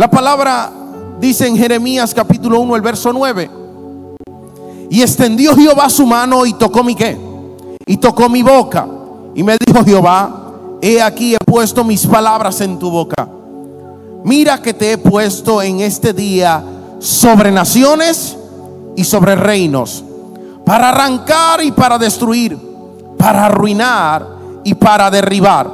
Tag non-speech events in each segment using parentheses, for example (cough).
La palabra dice en Jeremías capítulo 1, el verso 9. Y extendió Jehová su mano y tocó mi qué. Y tocó mi boca. Y me dijo Jehová, he aquí he puesto mis palabras en tu boca. Mira que te he puesto en este día sobre naciones y sobre reinos, para arrancar y para destruir, para arruinar y para derribar,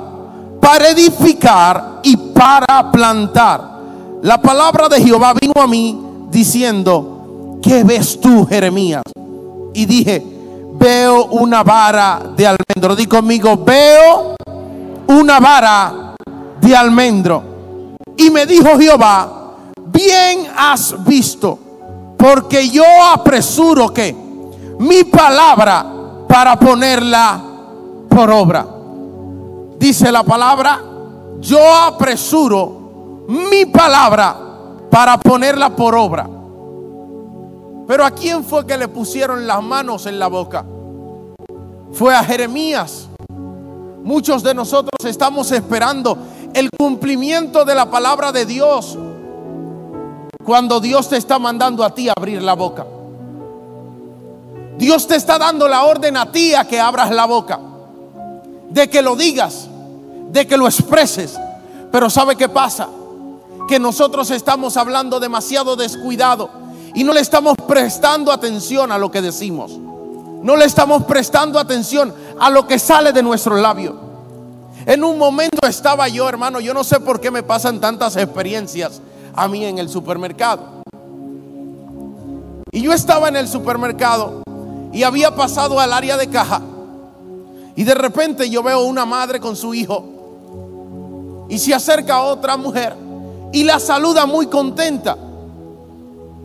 para edificar y para plantar. La palabra de Jehová vino a mí diciendo, ¿qué ves tú, Jeremías? Y dije, veo una vara de almendro. Di conmigo, veo una vara de almendro. Y me dijo Jehová, bien has visto, porque yo apresuro que mi palabra para ponerla por obra. Dice la palabra, yo apresuro mi palabra para ponerla por obra. Pero ¿a quién fue que le pusieron las manos en la boca? Fue a Jeremías. Muchos de nosotros estamos esperando el cumplimiento de la palabra de Dios cuando Dios te está mandando a ti abrir la boca. Dios te está dando la orden a ti a que abras la boca, de que lo digas, de que lo expreses. Pero ¿sabe qué pasa? Que nosotros estamos hablando demasiado descuidado y no le estamos prestando atención a lo que decimos. No le estamos prestando atención a lo que sale de nuestro labio. En un momento estaba yo, hermano, yo no sé por qué me pasan tantas experiencias a mí en el supermercado. Y yo estaba en el supermercado y había pasado al área de caja. Y de repente yo veo una madre con su hijo. Y se acerca otra mujer y la saluda muy contenta.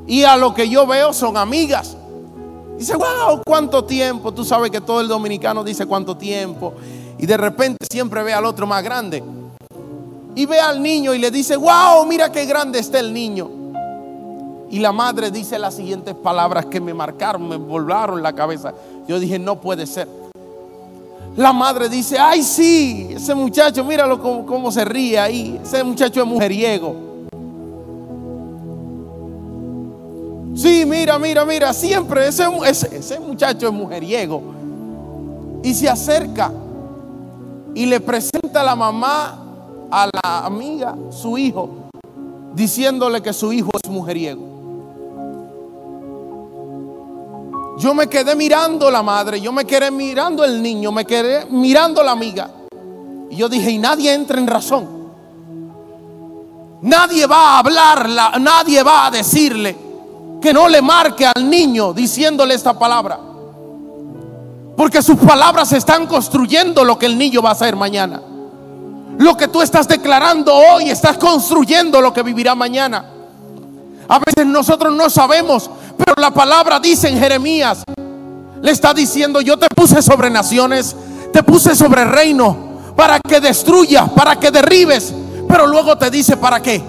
Y a lo que yo veo son amigas. Dice, wow, cuánto tiempo. Tú sabes que todo el dominicano dice cuánto tiempo. Y de repente siempre ve al otro más grande y ve al niño y le dice, wow, mira qué grande está el niño. Y la madre dice las siguientes palabras que me marcaron, me volaron la cabeza. Yo dije, no puede ser. La madre dice, ay sí, ese muchacho, míralo cómo, se ríe ahí. Ese muchacho es mujeriego. Sí, mira, mira, mira, siempre ese, ese, ese muchacho es mujeriego. Y se acerca y le presenta a la mamá a la amiga, su hijo, diciéndole que su hijo es mujeriego. Yo me quedé mirando la madre, yo me quedé mirando el niño, me quedé mirando la amiga. Y yo dije, y nadie entra en razón. Nadie va a hablarla, nadie va a decirle que no le marque al niño diciéndole esta palabra. Porque sus palabras están construyendo lo que el niño va a hacer mañana. Lo que tú estás declarando hoy, estás construyendo lo que vivirá mañana. A veces nosotros no sabemos, pero la palabra dice en Jeremías, le está diciendo, yo te puse sobre naciones, te puse sobre reino, para que destruyas, para que derribes, pero luego te dice, ¿para qué?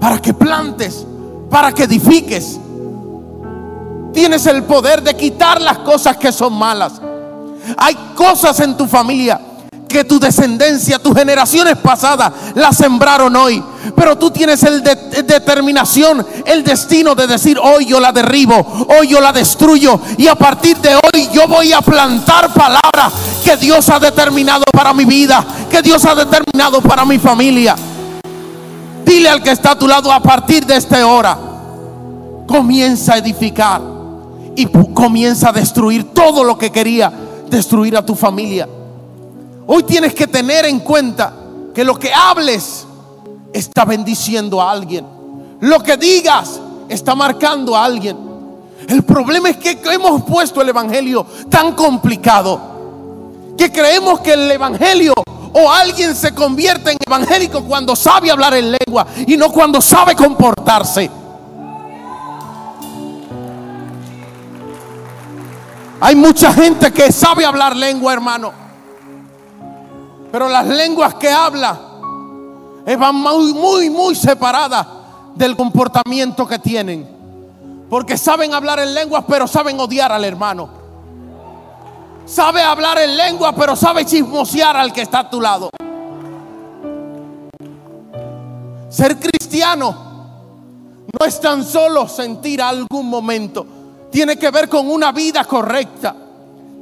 Para que plantes, para que edifiques. Tienes el poder de quitar las cosas que son malas. Hay cosas en tu familia que tu descendencia, tus generaciones pasadas la sembraron hoy. Pero tú tienes el determinación, el destino de decir, hoy yo la derribo, hoy yo la destruyo. Y a partir de hoy yo voy a plantar palabras que Dios ha determinado para mi vida, que Dios ha determinado para mi familia. Dile al que está a tu lado a partir de esta hora, comienza a edificar y comienza a destruir todo lo que quería destruir a tu familia. Hoy tienes que tener en cuenta que lo que hables está bendiciendo a alguien. Lo que digas está marcando a alguien. El problema es que hemos puesto el Evangelio tan complicado que creemos que el Evangelio o alguien se convierte en evangélico cuando sabe hablar en lengua y no cuando sabe comportarse. Hay mucha gente que sabe hablar lengua, hermano pero las lenguas que habla van muy, muy, muy separadas del comportamiento que tienen. Porque saben hablar en lenguas, pero saben odiar al hermano. Sabe hablar en lengua, pero sabe chismosear al que está a tu lado. Ser cristiano No es tan solo sentir algún momento. Tiene que ver con una vida correcta.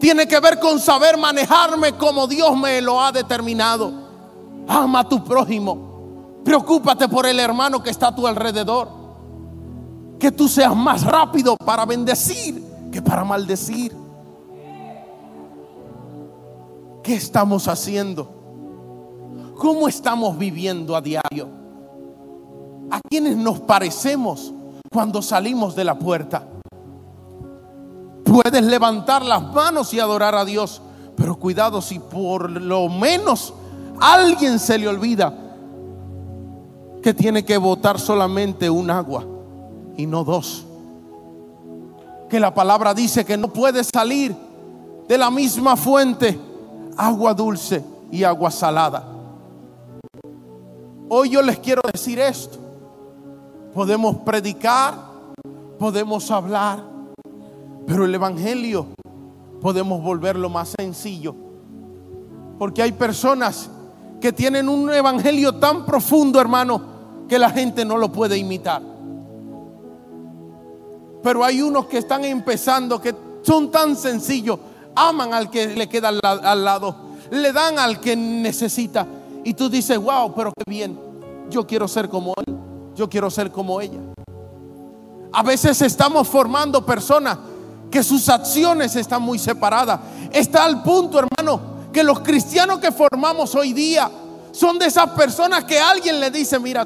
Tiene que ver con saber manejarme como Dios me lo ha determinado. Ama a tu prójimo. Preocúpate por el hermano que está a tu alrededor. Que tú seas más rápido para bendecir que para maldecir. ¿Qué estamos haciendo? ¿Cómo estamos viviendo a diario? ¿A quiénes nos parecemos cuando salimos de la puerta? Puedes levantar las manos y adorar a Dios, pero cuidado si por lo menos alguien se le olvida que tiene que botar solamente un agua y no dos. Que la palabra dice que no puede salir de la misma fuente agua dulce y agua salada. Hoy yo les quiero decir esto. Podemos predicar, podemos hablar, pero el Evangelio podemos volverlo más sencillo. Porque hay personas que tienen un Evangelio tan profundo, hermano, que la gente no lo puede imitar. Pero hay unos que están empezando, que son tan sencillos aman al que le queda al, lado, le dan al que necesita. Y tú dices, wow, pero qué bien, yo quiero ser como él, yo quiero ser como ella. A veces estamos formando personas que sus acciones están muy separadas. Está al punto, hermano, que los cristianos que formamos hoy día son de esas personas que alguien le dice, mira,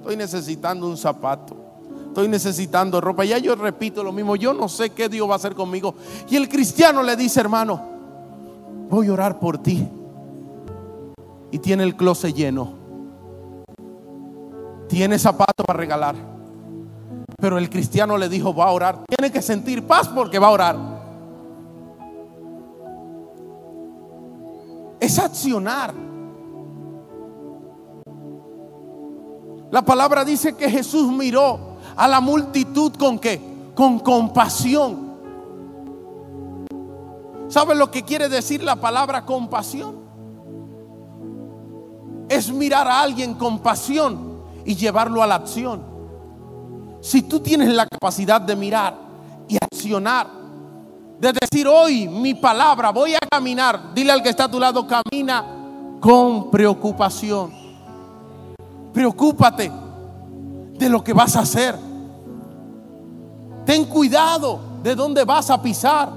estoy necesitando un zapato estoy necesitando ropa. Ya yo repito lo mismo, yo no sé qué Dios va a hacer conmigo. Y el cristiano le dice, hermano, voy a orar por ti. Y tiene el closet lleno. Tiene zapatos para regalar. Pero el cristiano le dijo, va a orar. Tiene que sentir paz porque va a orar. Es accionar. La palabra dice que Jesús miró a la multitud con qué? Con compasión. ¿Sabe lo que quiere decir la palabra compasión? Es mirar a alguien con pasión y llevarlo a la acción. Si tú tienes la capacidad de mirar y accionar, de decir hoy mi palabra, voy a caminar, dile al que está a tu lado, camina con preocupación. Preocúpate de lo que vas a hacer. Ten cuidado de dónde vas a pisar.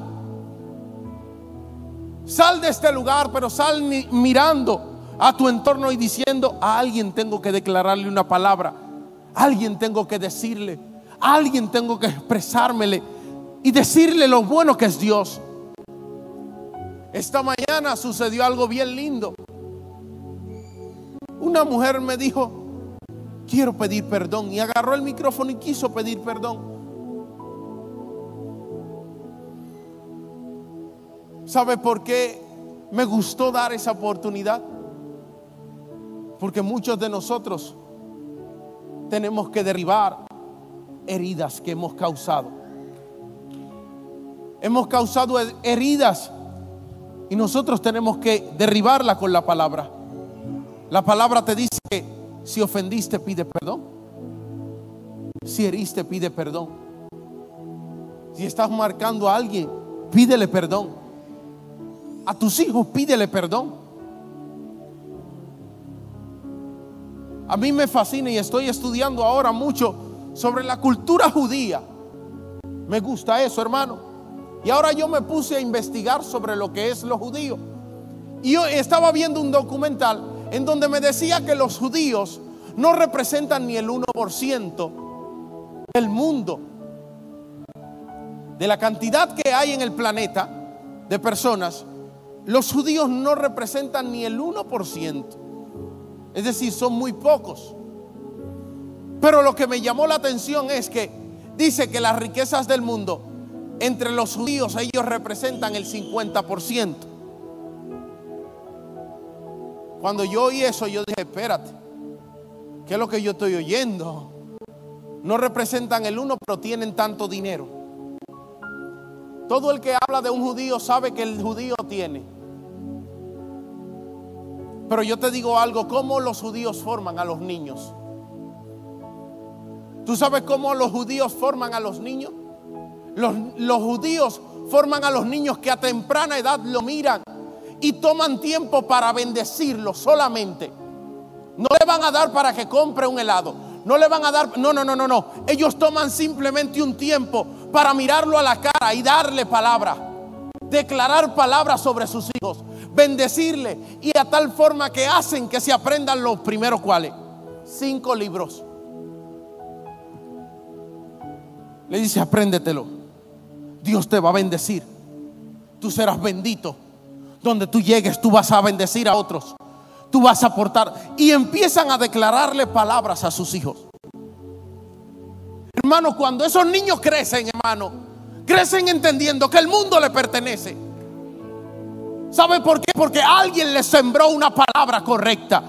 Sal de este lugar, pero sal mirando a tu entorno y diciendo, a alguien tengo que declararle una palabra, alguien tengo que decirle, alguien tengo que expresármele y decirle lo bueno que es Dios. Esta mañana sucedió algo bien lindo. Una mujer me dijo, quiero pedir perdón y agarró el micrófono y quiso pedir perdón. ¿Sabe por qué me gustó dar esa oportunidad? Porque muchos de nosotros tenemos que derribar heridas que hemos causado. Hemos causado heridas y nosotros tenemos que derribarla con la palabra. La palabra te dice que si ofendiste pide perdón. Si heriste pide perdón. Si estás marcando a alguien, pídele perdón. A tus hijos pídele perdón. A mí me fascina y estoy estudiando ahora mucho sobre la cultura judía. Me gusta eso, hermano. Y ahora yo me puse a investigar sobre lo que es lo judío. Y yo estaba viendo un documental en donde me decía que los judíos no representan ni el 1% del mundo. De la cantidad que hay en el planeta de personas, los judíos no representan ni el 1%. Es decir, son muy pocos. Pero lo que me llamó la atención es que dice que las riquezas del mundo, entre los judíos, ellos representan el 50%. Cuando yo oí eso, yo dije, espérate, ¿qué es lo que yo estoy oyendo? No representan el 1, pero tienen tanto dinero. Todo el que habla de un judío sabe que el judío tiene. Pero yo te digo algo, ¿cómo los judíos forman a los niños? ¿Tú sabes cómo los judíos forman a los niños? Los, judíos forman a los niños que a temprana edad lo miran y toman tiempo para bendecirlo solamente. No le van a dar para que compre un helado. No le van a dar, no, no, no, no, no. Ellos toman simplemente un tiempo para mirarlo a la cara y darle palabra. Declarar palabras sobre sus hijos. Bendecirle. Y a tal forma que hacen que se aprendan los primeros cuales. Cinco libros. Le dice, apréndetelo. Dios te va a bendecir. Tú serás bendito. Donde tú llegues, tú vas a bendecir a otros tú vas a aportar. Y empiezan a declararle palabras a sus hijos. Hermano, cuando esos niños crecen, hermano, crecen entendiendo que el mundo le pertenece. ¿Sabe por qué? Porque alguien le sembró una palabra correcta.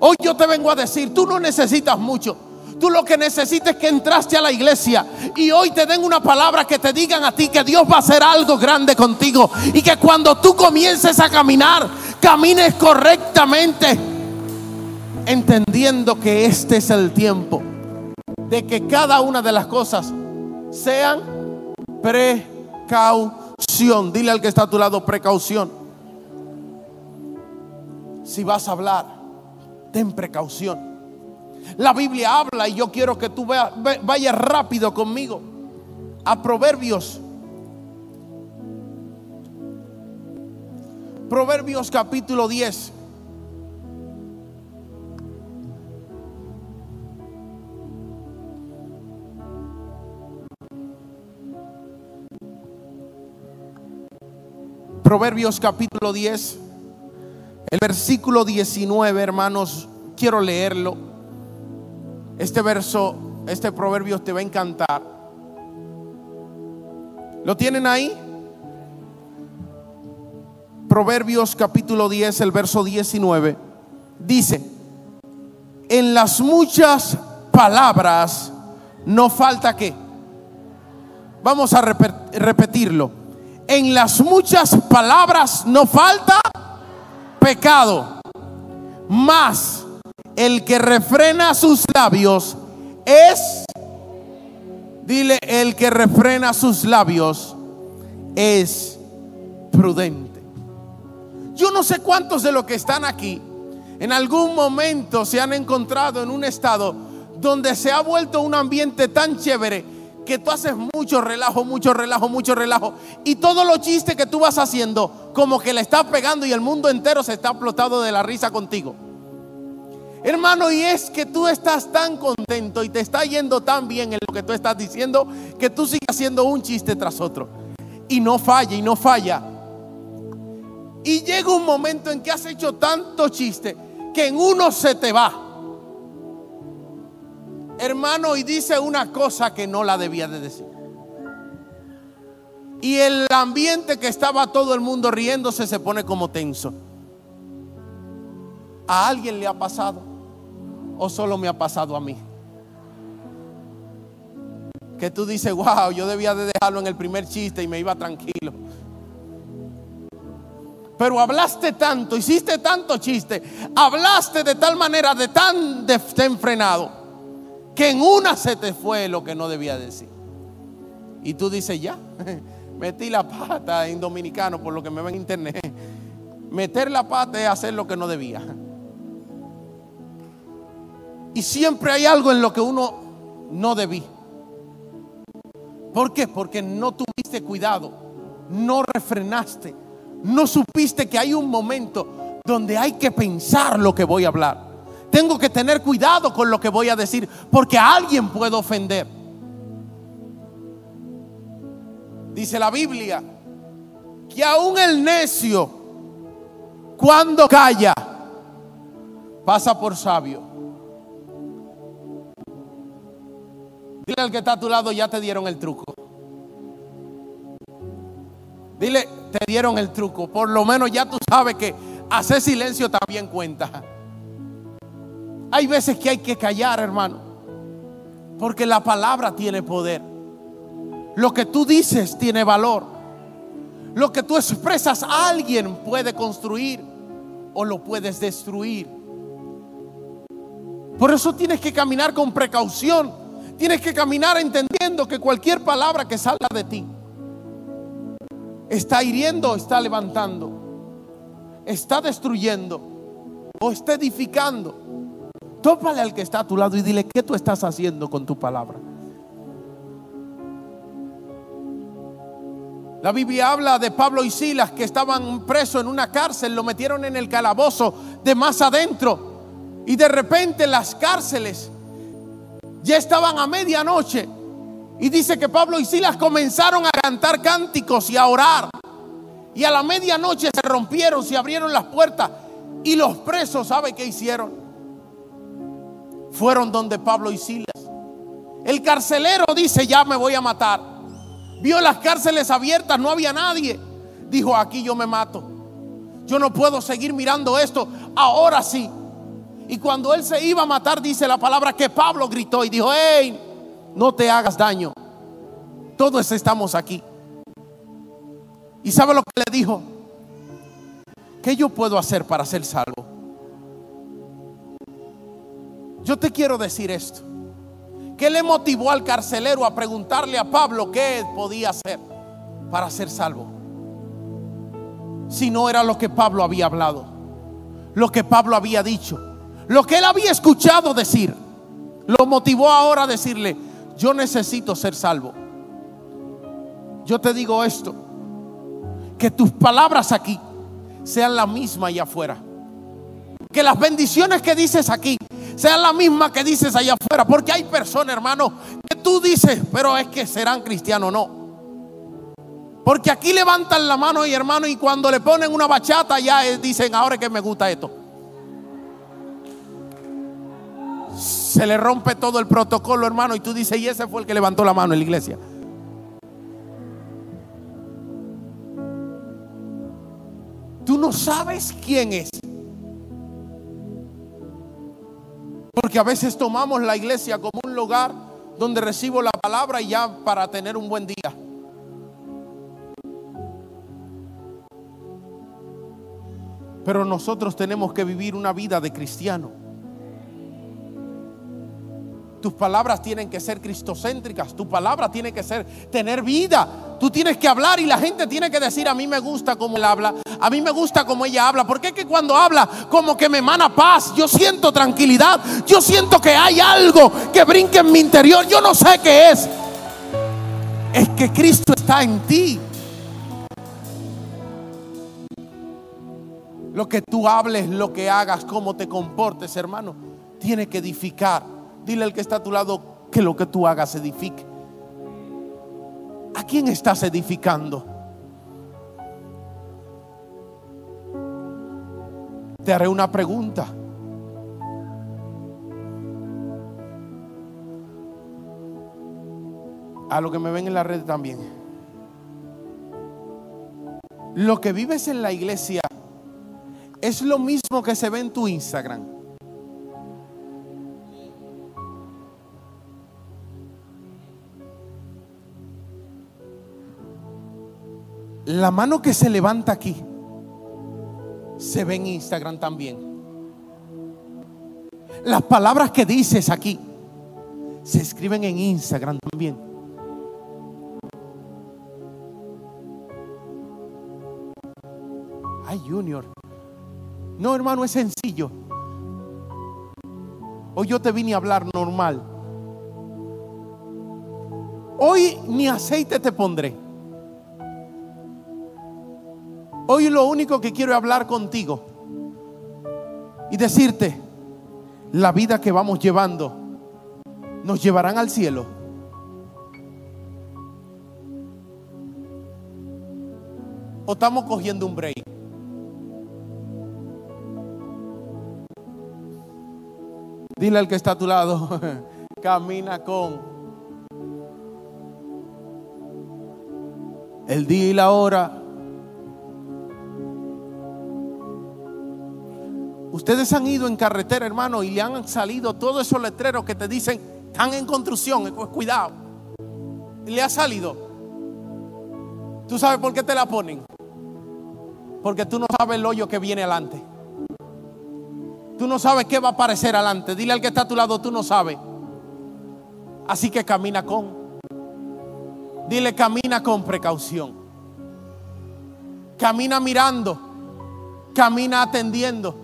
Hoy yo te vengo a decir, tú no necesitas mucho. Tú lo que necesitas es que entraste a la iglesia y hoy te den una palabra que te digan a ti que Dios va a hacer algo grande contigo y que cuando tú comiences a caminar camines correctamente, entendiendo que este es el tiempo de que cada una de las cosas sean precaución. Dile al que está a tu lado, precaución. Si vas a hablar, ten precaución. La Biblia habla y yo quiero que tú vayas rápido conmigo a Proverbios Proverbios capítulo 10. Proverbios capítulo 10, el versículo 19, hermanos, quiero leerlo. Este verso, este proverbio te va a encantar. ¿Lo tienen ahí? Proverbios capítulo 10, el verso 19, dice, en las muchas palabras no falta que. Vamos a repetirlo. En las muchas palabras no falta pecado. Más el que refrena sus labios es, dile, el que refrena sus labios es prudente. Yo no sé cuántos de los que están aquí en algún momento se han encontrado en un estado donde se ha vuelto un ambiente tan chévere que tú haces mucho relajo, mucho relajo, mucho relajo. Y todos los chistes que tú vas haciendo, como que le estás pegando y el mundo entero se está explotando de la risa contigo. Hermano, y es que tú estás tan contento y te está yendo tan bien en lo que tú estás diciendo que tú sigues haciendo un chiste tras otro. Y no falla, y no falla. Y llega un momento en que has hecho tanto chiste que en uno se te va. Hermano, y dice una cosa que no la debía de decir. Y el ambiente que estaba todo el mundo riéndose se pone como tenso. ¿A alguien le ha pasado? ¿O solo me ha pasado a mí? Que tú dices, wow, yo debía de dejarlo en el primer chiste y me iba tranquilo. Pero hablaste tanto, hiciste tanto chiste, hablaste de tal manera, de tan desenfrenado, que en una se te fue lo que no debía decir. Y tú dices, ya, (laughs) metí la pata en dominicano por lo que me ven en internet. Meter la pata es hacer lo que no debía. Y siempre hay algo en lo que uno no debí. ¿Por qué? Porque no tuviste cuidado, no refrenaste no supiste que hay un momento donde hay que pensar lo que voy a hablar. Tengo que tener cuidado con lo que voy a decir porque a alguien puedo ofender. Dice la Biblia que aún el necio cuando calla pasa por sabio. Dile al que está a tu lado, ya te dieron el truco. Dile, te dieron el truco. Por lo menos ya tú sabes que hacer silencio también cuenta. Hay veces que hay que callar, hermano. Porque la palabra tiene poder. Lo que tú dices tiene valor. Lo que tú expresas alguien puede construir o lo puedes destruir. Por eso tienes que caminar con precaución. Tienes que caminar entendiendo que cualquier palabra que salga de ti está hiriendo, está levantando, está destruyendo o está edificando. Tópale al que está a tu lado y dile, ¿qué tú estás haciendo con tu palabra? La Biblia habla de Pablo y Silas que estaban presos en una cárcel, lo metieron en el calabozo de más adentro. Y de repente las cárceles ya estaban a medianoche. Y dice que Pablo y Silas comenzaron a cantar cánticos y a orar. Y a la medianoche se rompieron, se abrieron las puertas. Y los presos, ¿sabe qué hicieron? Fueron donde Pablo y Silas. El carcelero dice, ya me voy a matar. Vio las cárceles abiertas, no había nadie. Dijo, aquí yo me mato. Yo no puedo seguir mirando esto. Ahora sí. Y cuando él se iba a matar, dice la palabra que Pablo gritó y dijo, hey, no te hagas daño. Todos estamos aquí. ¿Y sabe lo que le dijo? ¿Qué yo puedo hacer para ser salvo? Yo te quiero decir esto. ¿Qué le motivó al carcelero a preguntarle a Pablo qué podía hacer para ser salvo? Si no era lo que Pablo había hablado, lo que Pablo había dicho, lo que él había escuchado decir, lo motivó ahora a decirle, yo necesito ser salvo. Yo te digo esto, que tus palabras aquí sean las mismas allá afuera. Que las bendiciones que dices aquí sean las mismas que dices allá afuera. Porque hay personas, hermano, que tú dices, pero es que serán cristianos, no. Porque aquí levantan la mano y hermano y cuando le ponen una bachata ya eh, dicen, ahora que me gusta esto. Se le rompe todo el protocolo, hermano, y tú dices, y ese fue el que levantó la mano en la iglesia. Tú no sabes quién es. Porque a veces tomamos la iglesia como un lugar donde recibo la palabra y ya para tener un buen día. Pero nosotros tenemos que vivir una vida de cristiano. Tus palabras tienen que ser cristocéntricas. Tu palabra tiene que ser tener vida. Tú tienes que hablar y la gente tiene que decir, a mí me gusta como él habla, a mí me gusta como ella habla. Porque es que cuando habla como que me emana paz, yo siento tranquilidad, yo siento que hay algo que brinque en mi interior, yo no sé qué es. Es que Cristo está en ti. Lo que tú hables, lo que hagas, cómo te comportes, hermano, tiene que edificar Dile al que está a tu lado que lo que tú hagas edifique. ¿A quién estás edificando? Te haré una pregunta. A lo que me ven en la red también. Lo que vives en la iglesia es lo mismo que se ve en tu Instagram. La mano que se levanta aquí se ve en Instagram también. Las palabras que dices aquí se escriben en Instagram también. Ay, Junior. No, hermano, es sencillo. Hoy yo te vine a hablar normal. Hoy ni aceite te pondré. Hoy lo único que quiero es hablar contigo y decirte, la vida que vamos llevando nos llevarán al cielo. ¿O estamos cogiendo un break? Dile al que está a tu lado, (laughs) camina con el día y la hora Ustedes han ido en carretera, hermano, y le han salido todos esos letreros que te dicen, están en construcción, pues cuidado. Le ha salido. ¿Tú sabes por qué te la ponen? Porque tú no sabes el hoyo que viene adelante. Tú no sabes qué va a aparecer adelante. Dile al que está a tu lado, tú no sabes. Así que camina con. Dile, camina con precaución. Camina mirando. Camina atendiendo.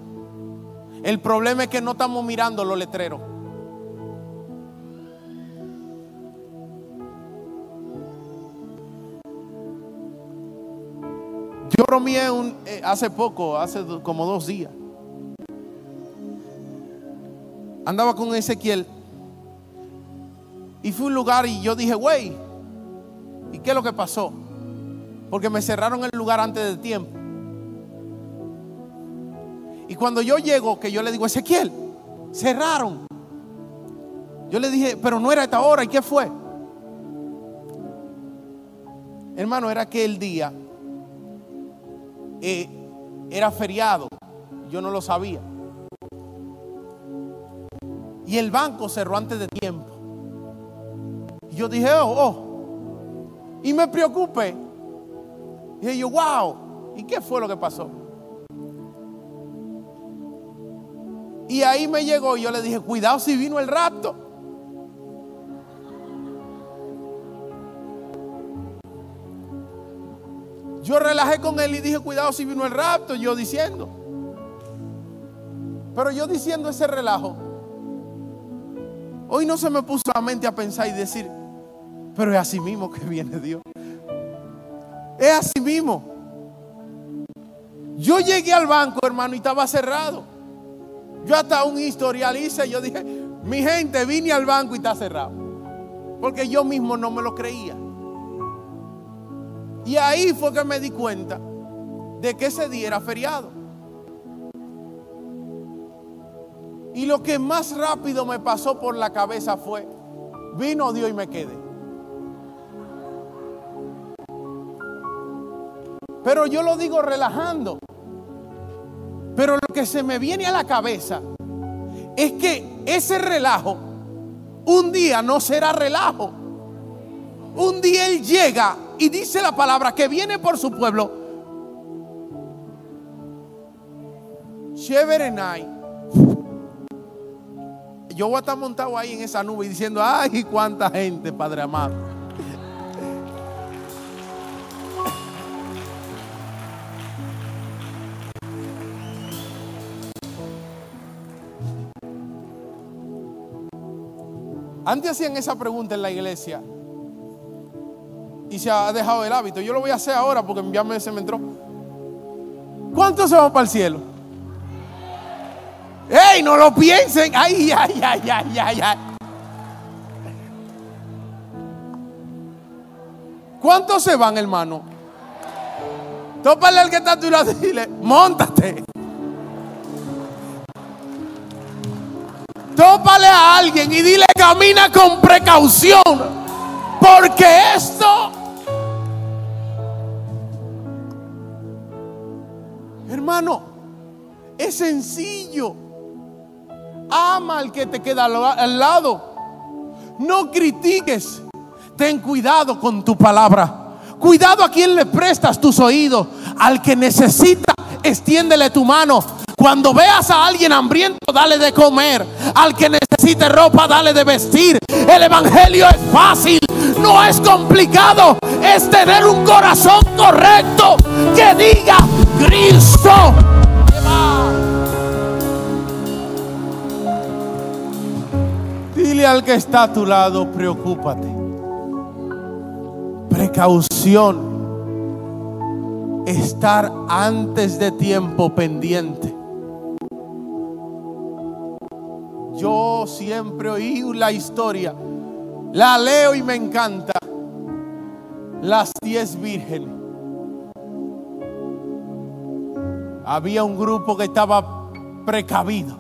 El problema es que no estamos mirando los letreros. Yo bromeé eh, hace poco, hace como dos días. Andaba con Ezequiel y fui a un lugar y yo dije, güey, ¿y qué es lo que pasó? Porque me cerraron el lugar antes del tiempo. Y cuando yo llego, que yo le digo, Ezequiel, cerraron. Yo le dije, pero no era esta hora, ¿y qué fue? Hermano, era que el día eh, era feriado, yo no lo sabía. Y el banco cerró antes de tiempo. Y yo dije, oh, oh. Y me preocupé. Dije yo, wow. ¿Y qué fue lo que pasó? Y ahí me llegó y yo le dije, cuidado si vino el rapto. Yo relajé con él y dije, cuidado si vino el rapto, yo diciendo. Pero yo diciendo ese relajo, hoy no se me puso la mente a pensar y decir, pero es así mismo que viene Dios. Es así mismo. Yo llegué al banco, hermano, y estaba cerrado. Yo hasta un historial hice, yo dije, mi gente, vine al banco y está cerrado. Porque yo mismo no me lo creía. Y ahí fue que me di cuenta de que ese día era feriado. Y lo que más rápido me pasó por la cabeza fue, vino Dios y me quedé. Pero yo lo digo relajando. Pero lo que se me viene a la cabeza es que ese relajo un día no será relajo. Un día Él llega y dice la palabra que viene por su pueblo. Sheverenai. Yo voy a estar montado ahí en esa nube diciendo, ay, cuánta gente, Padre amado. Antes hacían esa pregunta en la iglesia y se ha dejado el hábito. Yo lo voy a hacer ahora porque mi se me entró. ¿Cuántos se van para el cielo? ¡Ey! No lo piensen. ¡Ay, ay, ay, ay, ay, ay! ¿Cuántos se van, hermano? Tópale al que está a tu lado y dile, montate. Alguien y dile camina con precaución. Porque esto Hermano, es sencillo. Ama al que te queda al lado. No critiques. Ten cuidado con tu palabra. Cuidado a quien le prestas tus oídos. Al que necesita, extiéndele tu mano. Cuando veas a alguien hambriento, dale de comer. Al que necesite ropa, dale de vestir. El evangelio es fácil, no es complicado. Es tener un corazón correcto que diga Cristo. Dile al que está a tu lado, preocúpate. Precaución. Estar antes de tiempo pendiente. Yo siempre oí la historia, la leo y me encanta. Las diez vírgenes. Había un grupo que estaba precavido.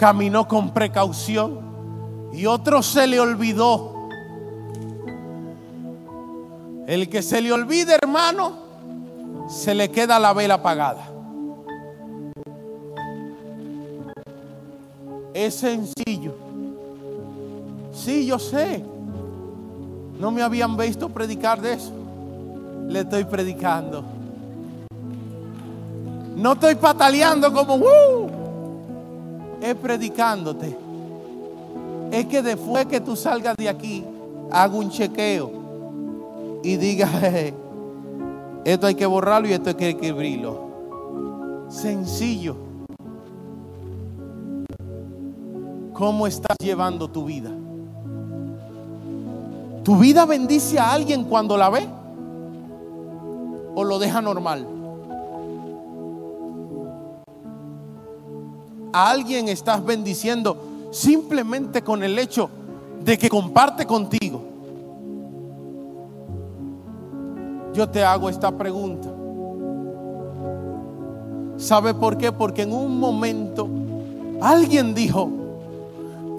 Caminó con precaución y otro se le olvidó. El que se le olvide, hermano, se le queda la vela apagada. Es sencillo. Sí, yo sé. No me habían visto predicar de eso. Le estoy predicando. No estoy pataleando como, uh, es predicándote. es que después que tú salgas de aquí, haga un chequeo y diga, (laughs) esto hay que borrarlo y esto hay que escribirlo. Sencillo. ¿Cómo estás llevando tu vida? ¿Tu vida bendice a alguien cuando la ve? ¿O lo deja normal? A alguien estás bendiciendo simplemente con el hecho de que comparte contigo. Yo te hago esta pregunta. ¿Sabe por qué? Porque en un momento alguien dijo,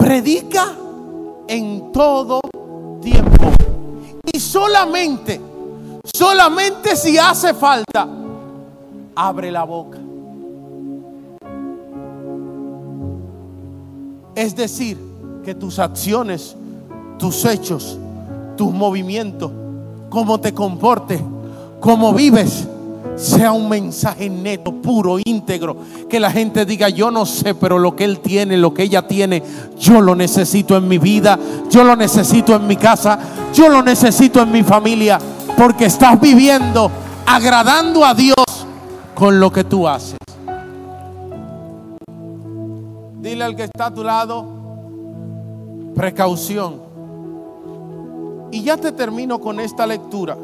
predica en todo tiempo. Y solamente, solamente si hace falta, abre la boca. Es decir, que tus acciones, tus hechos, tus movimientos, cómo te comportes, cómo vives, sea un mensaje neto, puro, íntegro. Que la gente diga, yo no sé, pero lo que él tiene, lo que ella tiene, yo lo necesito en mi vida, yo lo necesito en mi casa, yo lo necesito en mi familia, porque estás viviendo agradando a Dios con lo que tú haces. Dile al que está a tu lado, precaución. Y ya te termino con esta lectura.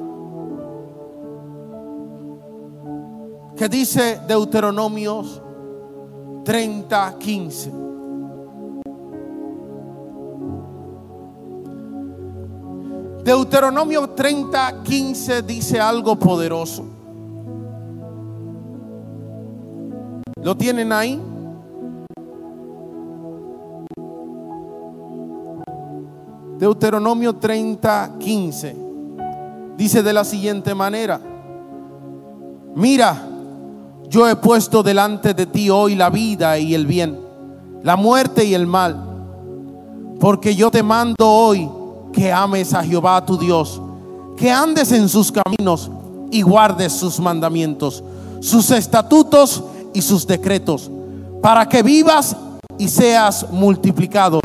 Que dice Deuteronomios 30, 15. Deuteronomio 30, 15 dice algo poderoso. ¿Lo tienen ahí? Deuteronomio 30, 15. Dice de la siguiente manera, mira, yo he puesto delante de ti hoy la vida y el bien, la muerte y el mal, porque yo te mando hoy que ames a Jehová tu Dios, que andes en sus caminos y guardes sus mandamientos, sus estatutos y sus decretos, para que vivas y seas multiplicado.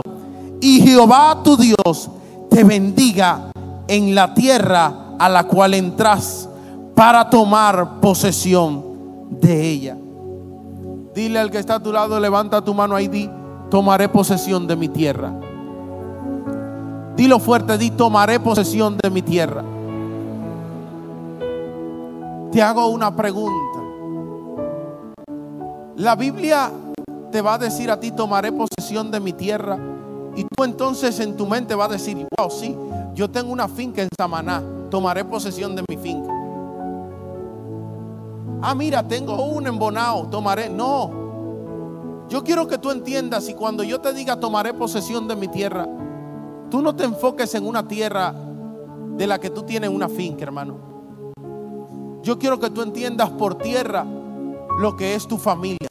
Y Jehová tu Dios te bendiga en la tierra a la cual entras para tomar posesión de ella. Dile al que está a tu lado, levanta tu mano ahí, di, tomaré posesión de mi tierra. Dilo fuerte, di, tomaré posesión de mi tierra. Te hago una pregunta. La Biblia te va a decir a ti, tomaré posesión de mi tierra y tú entonces en tu mente vas a decir, wow, sí, yo tengo una finca en Samaná, tomaré posesión de mi finca. Ah, mira, tengo un embonado, tomaré. No, yo quiero que tú entiendas y cuando yo te diga tomaré posesión de mi tierra, tú no te enfoques en una tierra de la que tú tienes una finca, hermano. Yo quiero que tú entiendas por tierra lo que es tu familia,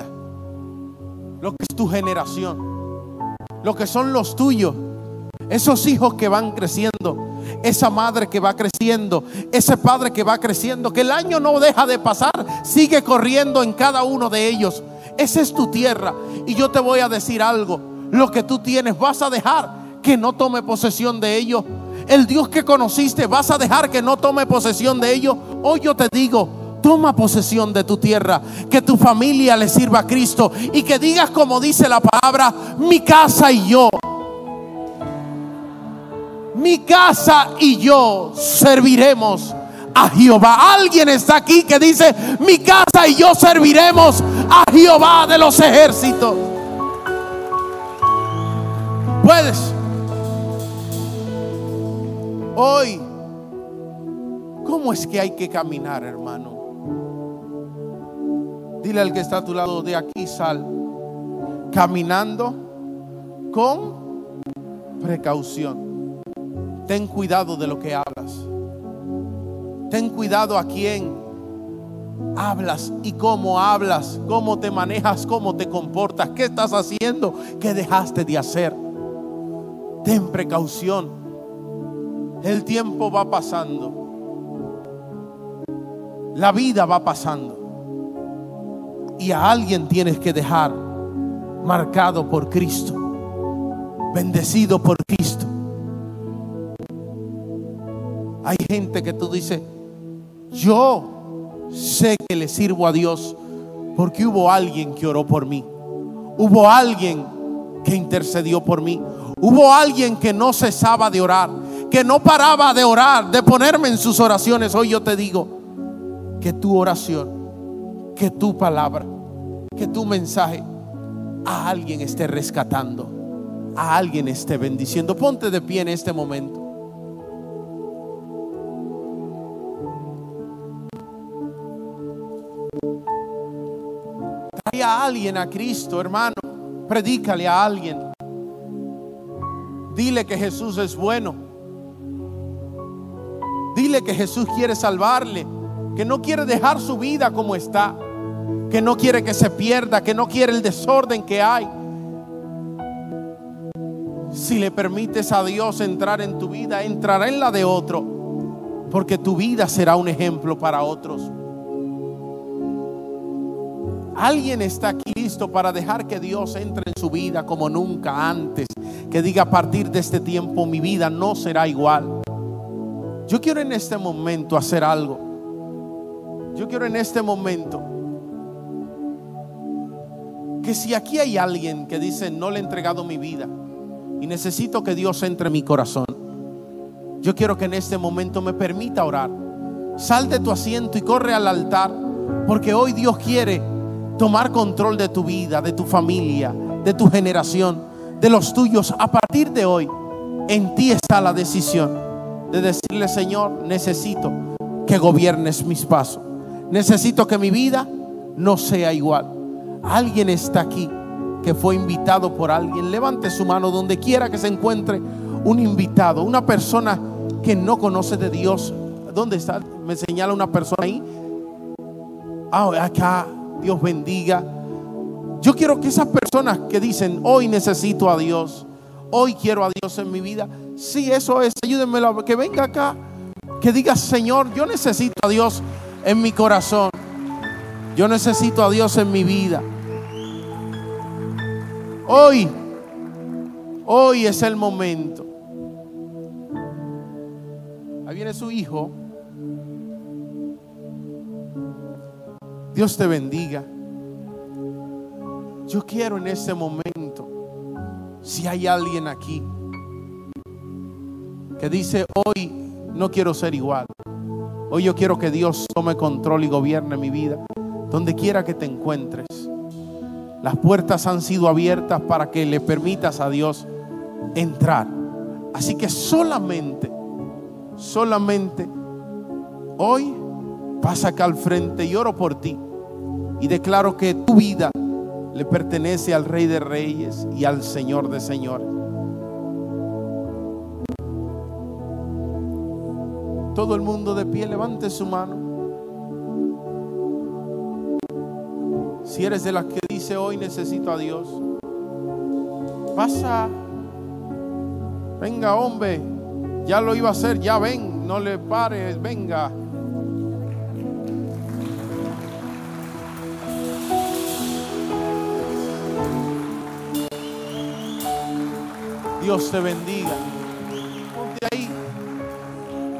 lo que es tu generación lo que son los tuyos. Esos hijos que van creciendo, esa madre que va creciendo, ese padre que va creciendo, que el año no deja de pasar, sigue corriendo en cada uno de ellos. Esa es tu tierra. Y yo te voy a decir algo, lo que tú tienes, vas a dejar que no tome posesión de ellos. El Dios que conociste, vas a dejar que no tome posesión de ellos. Hoy yo te digo, Toma posesión de tu tierra, que tu familia le sirva a Cristo y que digas como dice la palabra, mi casa y yo. Mi casa y yo serviremos a Jehová. Alguien está aquí que dice, mi casa y yo serviremos a Jehová de los ejércitos. Puedes. Hoy, ¿cómo es que hay que caminar, hermano? Dile al que está a tu lado de aquí, sal. Caminando con precaución. Ten cuidado de lo que hablas. Ten cuidado a quién hablas y cómo hablas, cómo te manejas, cómo te comportas, qué estás haciendo, qué dejaste de hacer. Ten precaución. El tiempo va pasando. La vida va pasando y a alguien tienes que dejar marcado por Cristo. bendecido por Cristo. Hay gente que tú dices, yo sé que le sirvo a Dios porque hubo alguien que oró por mí. Hubo alguien que intercedió por mí. Hubo alguien que no cesaba de orar, que no paraba de orar, de ponerme en sus oraciones. Hoy yo te digo que tu oración, que tu palabra, que tu mensaje a alguien esté rescatando, a alguien esté bendiciendo. Ponte de pie en este momento. Trae a alguien a Cristo, hermano. Predícale a alguien. Dile que Jesús es bueno. Dile que Jesús quiere salvarle, que no quiere dejar su vida como está, que no quiere que se pierda, que no quiere el desorden que hay. Si le permites a Dios entrar en tu vida, entrará en la de otro, porque tu vida será un ejemplo para otros. Alguien está aquí listo para dejar que Dios entre en su vida como nunca antes. Que diga a partir de este tiempo mi vida no será igual. Yo quiero en este momento hacer algo. Yo quiero en este momento que si aquí hay alguien que dice no le he entregado mi vida y necesito que Dios entre en mi corazón, yo quiero que en este momento me permita orar. Sal de tu asiento y corre al altar porque hoy Dios quiere tomar control de tu vida, de tu familia, de tu generación, de los tuyos. A partir de hoy, en ti está la decisión de decirle, Señor, necesito que gobiernes mis pasos. Necesito que mi vida no sea igual. Alguien está aquí que fue invitado por alguien. Levante su mano donde quiera que se encuentre un invitado, una persona que no conoce de Dios. ¿Dónde está? Me señala una persona ahí. Ah, acá. Dios bendiga. Yo quiero que esas personas que dicen, hoy necesito a Dios, hoy quiero a Dios en mi vida, si eso es, ayúdenme que venga acá, que diga, Señor, yo necesito a Dios en mi corazón, yo necesito a Dios en mi vida. Hoy, hoy es el momento. Ahí viene su hijo. Dios te bendiga. Yo quiero en este momento, si hay alguien aquí que dice, hoy no quiero ser igual. Hoy yo quiero que Dios tome control y gobierne mi vida. Donde quiera que te encuentres. Las puertas han sido abiertas para que le permitas a Dios entrar. Así que solamente, solamente hoy pasa acá al frente y oro por ti. Y declaro que tu vida le pertenece al Rey de Reyes y al Señor de Señores. Todo el mundo de pie, levante su mano. Si eres de las que dice hoy necesito a Dios, pasa. Venga, hombre, ya lo iba a hacer, ya ven, no le pares, venga. Dios te bendiga. Ponte ahí.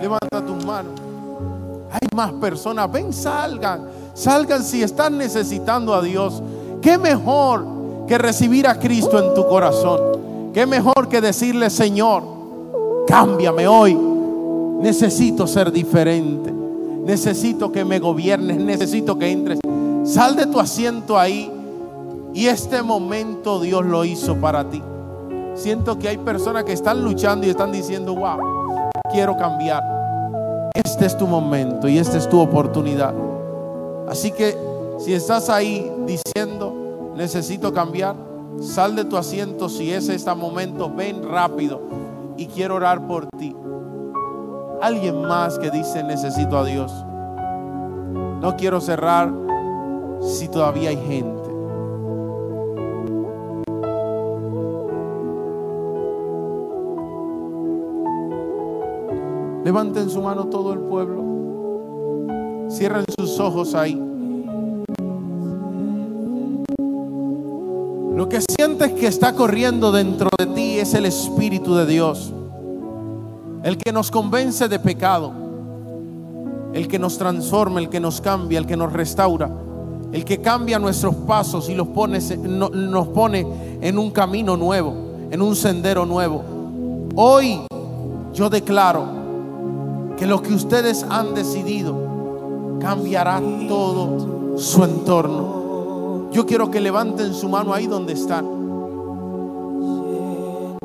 Levanta tus manos. Hay más personas. Ven, salgan. Salgan si están necesitando a Dios. Qué mejor que recibir a Cristo en tu corazón. Qué mejor que decirle, Señor, cámbiame hoy. Necesito ser diferente. Necesito que me gobiernes. Necesito que entres. Sal de tu asiento ahí. Y este momento Dios lo hizo para ti. Siento que hay personas que están luchando y están diciendo, wow, quiero cambiar. Este es tu momento y esta es tu oportunidad. Así que si estás ahí diciendo, necesito cambiar, sal de tu asiento si es este momento, ven rápido y quiero orar por ti. Alguien más que dice, necesito a Dios. No quiero cerrar si todavía hay gente. Levanten su mano todo el pueblo. Cierren sus ojos ahí. Lo que sientes que está corriendo dentro de ti es el Espíritu de Dios. El que nos convence de pecado. El que nos transforma, el que nos cambia, el que nos restaura. El que cambia nuestros pasos y los pone, nos pone en un camino nuevo, en un sendero nuevo. Hoy yo declaro que lo que ustedes han decidido cambiará todo su entorno. Yo quiero que levanten su mano ahí donde están.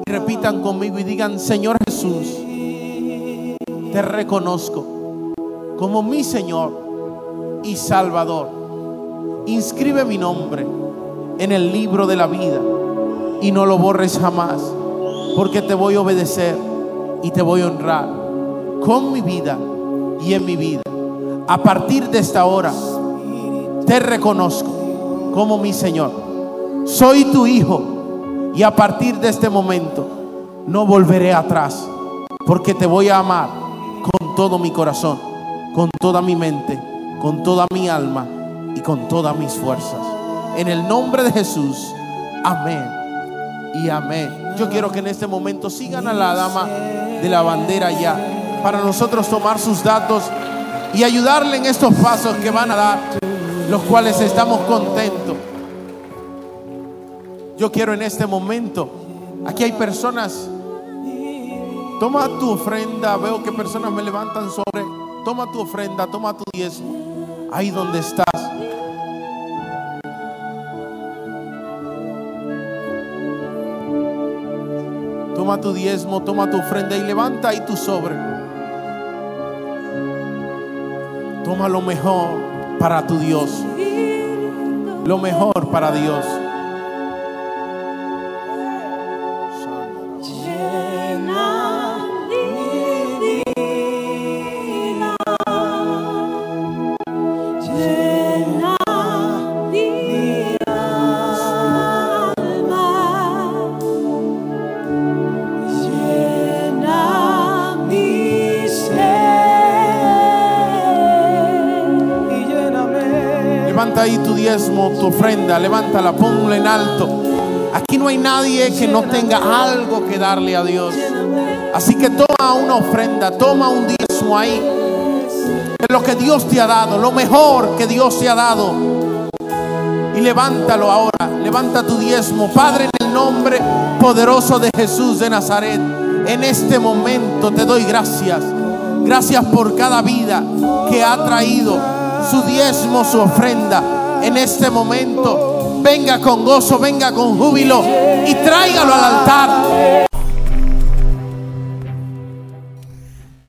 Y repitan conmigo y digan, Señor Jesús, te reconozco como mi Señor y Salvador. Inscribe mi nombre en el libro de la vida y no lo borres jamás, porque te voy a obedecer y te voy a honrar con mi vida y en mi vida. A partir de esta hora, te reconozco como mi Señor. Soy tu hijo y a partir de este momento no volveré atrás porque te voy a amar con todo mi corazón, con toda mi mente, con toda mi alma y con todas mis fuerzas. En el nombre de Jesús, amén y amén. Yo quiero que en este momento sigan a la dama de la bandera ya para nosotros tomar sus datos y ayudarle en estos pasos que van a dar los cuales estamos contentos. Yo quiero en este momento, aquí hay personas, toma tu ofrenda, veo que personas me levantan sobre, toma tu ofrenda, toma tu diezmo, ahí donde estás. Toma tu diezmo, toma tu ofrenda y levanta ahí tu sobre. Toma lo mejor para tu Dios. Lo mejor para Dios. Ofrenda, levántala, ponla en alto. Aquí no hay nadie que no tenga algo que darle a Dios. Así que toma una ofrenda, toma un diezmo ahí. Es lo que Dios te ha dado, lo mejor que Dios te ha dado. Y levántalo ahora, levanta tu diezmo. Padre, en el nombre poderoso de Jesús de Nazaret, en este momento te doy gracias. Gracias por cada vida que ha traído su diezmo, su ofrenda en este momento. Venga con gozo, venga con júbilo y tráigalo al altar.